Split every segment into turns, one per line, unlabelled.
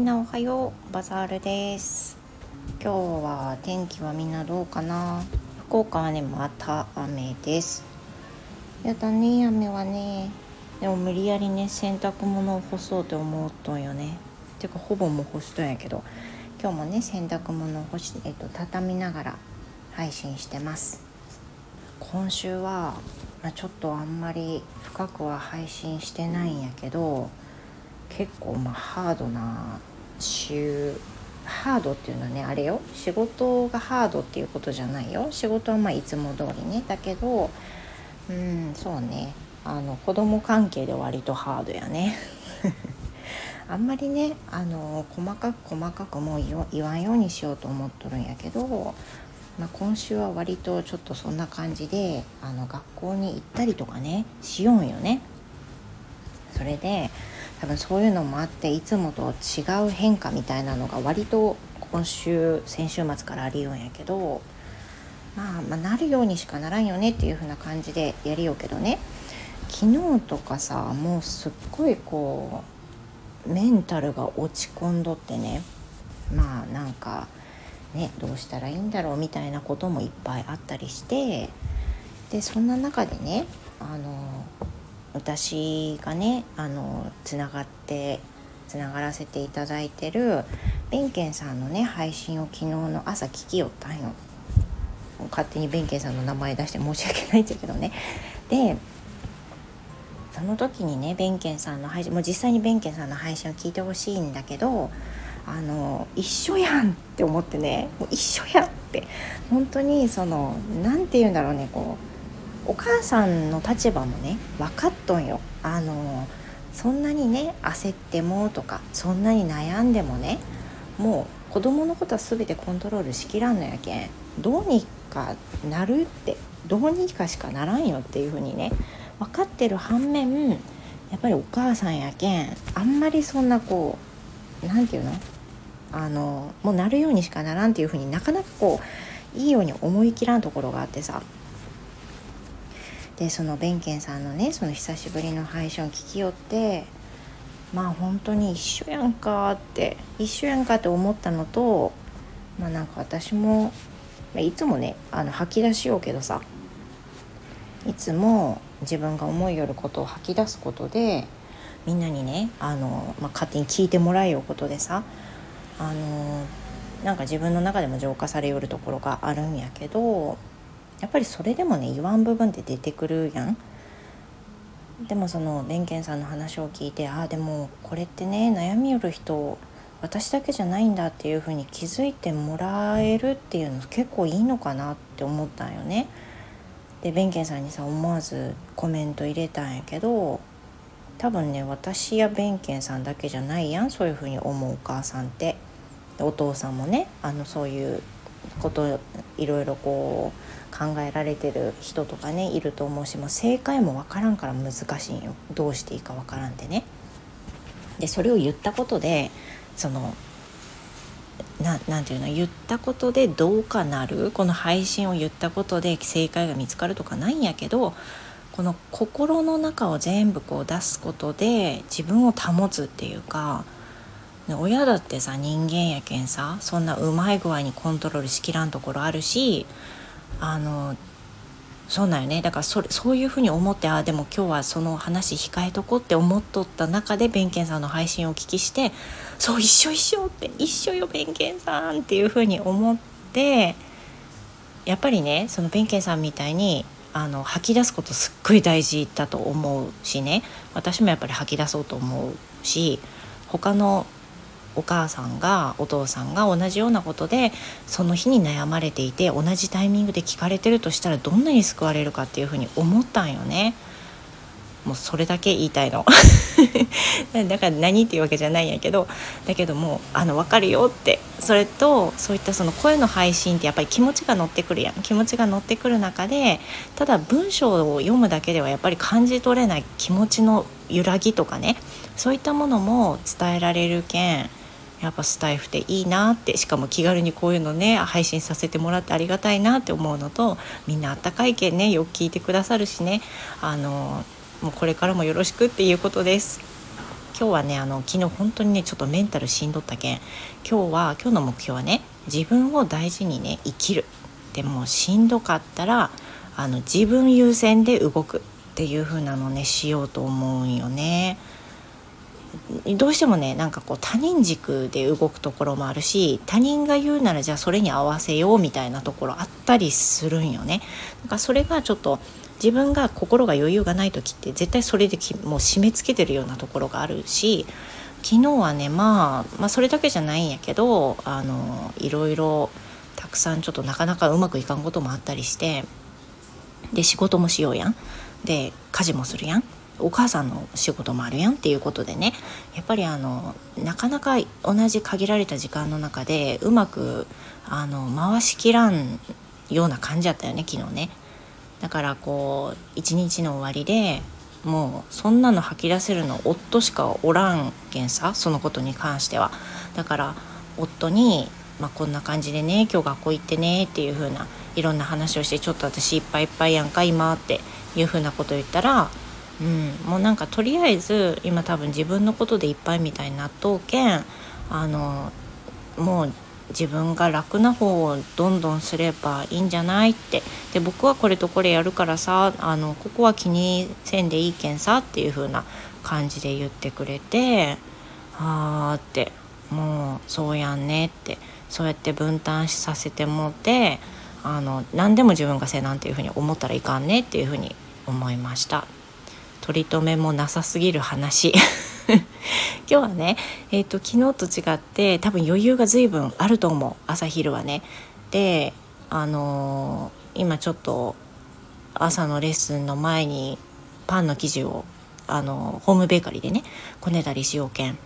みんなおはよう。バザールです。今日は天気はみんなどうかな？福岡はねまた雨です。やだね雨はね。でも無理やりね洗濯物を干そうと思うとんよね。てかほぼもう干しとんやけど。今日もね洗濯物を干し、えっと、畳みながら配信してます。今週は、まあ、ちょっとあんまり深くは配信してないんやけど結構まあハードな週ハードっていうのはねあれよ。仕事がハードっていうことじゃないよ。仕事はまあいつも通りね。だけどうんそうね。あの子供関係で割とハードやね。あんまりねあの細かく細かくもう言わんようにしようと思っとるんやけど、まあ、今週は割とちょっとそんな感じであの学校に行ったりとかねしようんよね。それで多分そういうのもあっていつもと違う変化みたいなのが割と今週先週末からありようんやけど、まあ、まあなるようにしかならんよねっていう風な感じでやりようけどね。昨日とかさもうすっごいこうメンタルが落ち込んどってね。まあなんかねどうしたらいいんだろうみたいなこともいっぱいあったりして。でそんな中でねあの私がねあのつながってつながらせていただいてる弁慶さんのね配信を昨日の朝聞きよったんよ。勝手に弁慶さんの名前出して申し訳ないんだけどね。でその時にね弁慶さんの配信もう実際に弁慶さんの配信を聞いてほしいんだけどあの一緒やんって思ってね。もう一緒やんって。本当にその何て言うんだろうねこうお母さんの立場もね分かっとんよ。あのそんなにね焦ってもとかそんなに悩んでもねもう子供のことは全てコントロールしきらんのやけんどうにかなるってどうにかしかならんよっていう風にね分かってる反面やっぱりお母さんやけんあんまりそんなこう何て言うの？あのもうなるようにしかならんっていう風になかなかこういいように思い切らんところがあってさでその弁慶さんのねその久しぶりの配信を聞きよってまあ本当に一緒やんかって一緒やんかって思ったのとまあなんか私もいつもねあの吐き出しようけどさいつも自分が思いよることを吐き出すことでみんなにねあの、まあ、勝手に聞いてもらえようことでさあのなんか自分の中でも浄化されよるところがあるんやけどやっぱりそれでもね言わん部分って出てくるやん。でもその弁慶さんの話を聞いてああでもこれってね悩みよる人私だけじゃないんだっていうふうに気づいてもらえるっていうの結構いいのかなって思ったんよね。で弁慶さんにさ思わずコメント入れたんやけど多分ね私や弁慶さんだけじゃないやんそういうふうに思うお母さんって。お父さんもねあのそういうこといろいろこう考えられてる人とかねいると思うしもう正解も分からんから難しいよ。どうしていいか分からんってね。でそれを言ったことでそのななていうの？言ったことでどうかなる？この配信を言ったことで正解が見つかるとかないんやけどこの心の中を全部こう出すことで自分を保つっていうか親だってさ人間やけんさそんなうまい具合にコントロールしきらんところあるしあのそうなんよね。だからそれそういうふうに思ってああでも今日はその話控えとこって思っとった中で弁慶さんの配信をお聞きしてそう一緒一緒って一緒よ弁慶さんっていうふうに思ってやっぱりねその弁慶さんみたいにあの吐き出すことすっごい大事だと思うしね。私もやっぱり吐き出そうと思うし他のお母さんがお父さんが同じようなことでその日に悩まれていて同じタイミングで聞かれてるとしたらどんなに救われるかっていうふうに思ったんよね。もうそれだけ言いたいの。だから何っていうわけじゃないんやけどだけどもあの分かるよって。それとそういったその声の配信ってやっぱり気持ちが乗ってくるやん。気持ちが乗ってくる中でただ文章を読むだけではやっぱり感じ取れない気持ちの揺らぎとかね。そういったものも伝えられるけん。やっぱスタイフっていいなってしかも気軽にこういうのね配信させてもらってありがたいなって思うのとみんなあったかいけんねよく聞いてくださるしねあのもうこれからもよろしくっていうことです今日はねあの昨日本当にねちょっとメンタルしんどったけん今日は今日の目標はね自分を大事にね生きるでもしんどかったらあの自分優先で動くっていう風なのねしようと思うんよね。どうしてもねなんかこう他人軸で動くところもあるし他人が言うならじゃあそれに合わせようみたいなところあったりするんよね。だかそれがちょっと自分が心が余裕がない時って絶対それでもう締め付けてるようなところがあるし昨日はね、まあ、まあそれだけじゃないんやけどあのいろいろたくさんちょっとなかなかうまくいかんこともあったりしてで仕事もしようやんで家事もするやんお母さんの仕事もあるやんっていうことでねやっぱりあのなかなか同じ限られた時間の中でうまくあの回しきらんような感じだったよね昨日ね。だからこう一日の終わりでもうそんなの吐き出せるの夫しかおらんけんさそのことに関しては。だから夫にまあ、こんな感じでね今日学校行ってねっていう風ないろんな話をしてちょっと私いっぱいいっぱいやんか今っていう風なこと言ったら、うん、もうなんかとりあえず今多分自分のことでいっぱいみたいになっとうけんあのもう自分が楽な方をどんどんすればいいんじゃないって。で僕はこれとこれやるからさあのここは気にせんでいいけんさっていう風な感じで言ってくれてあーってもうそうやんねってそうやって分担させてもってあの何でも自分がせなんていうふうに思ったらいかんねっていうふうに思いました。取り留めもなさすぎる話。今日はね、えーと、昨日と違って多分余裕が随分あると思う朝昼はね。であのー、今ちょっと朝のレッスンの前にパンの生地をあのホームベーカリーでねこねたりしようけん。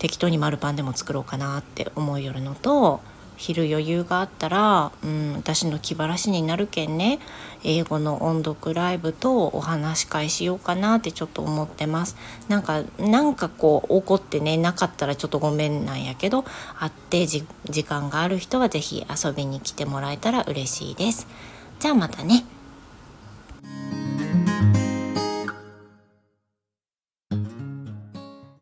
適当に丸パンでも作ろうかなって思いよるのと昼余裕があったら、うん、私の気晴らしになるけんね。英語の音読ライブとお話し会しようかなってちょっと思ってます。なんかなんかこう怒ってねなかったらちょっとごめんなんやけど会って時間がある人は是非遊びに来てもらえたら嬉しいです。じゃあまたね。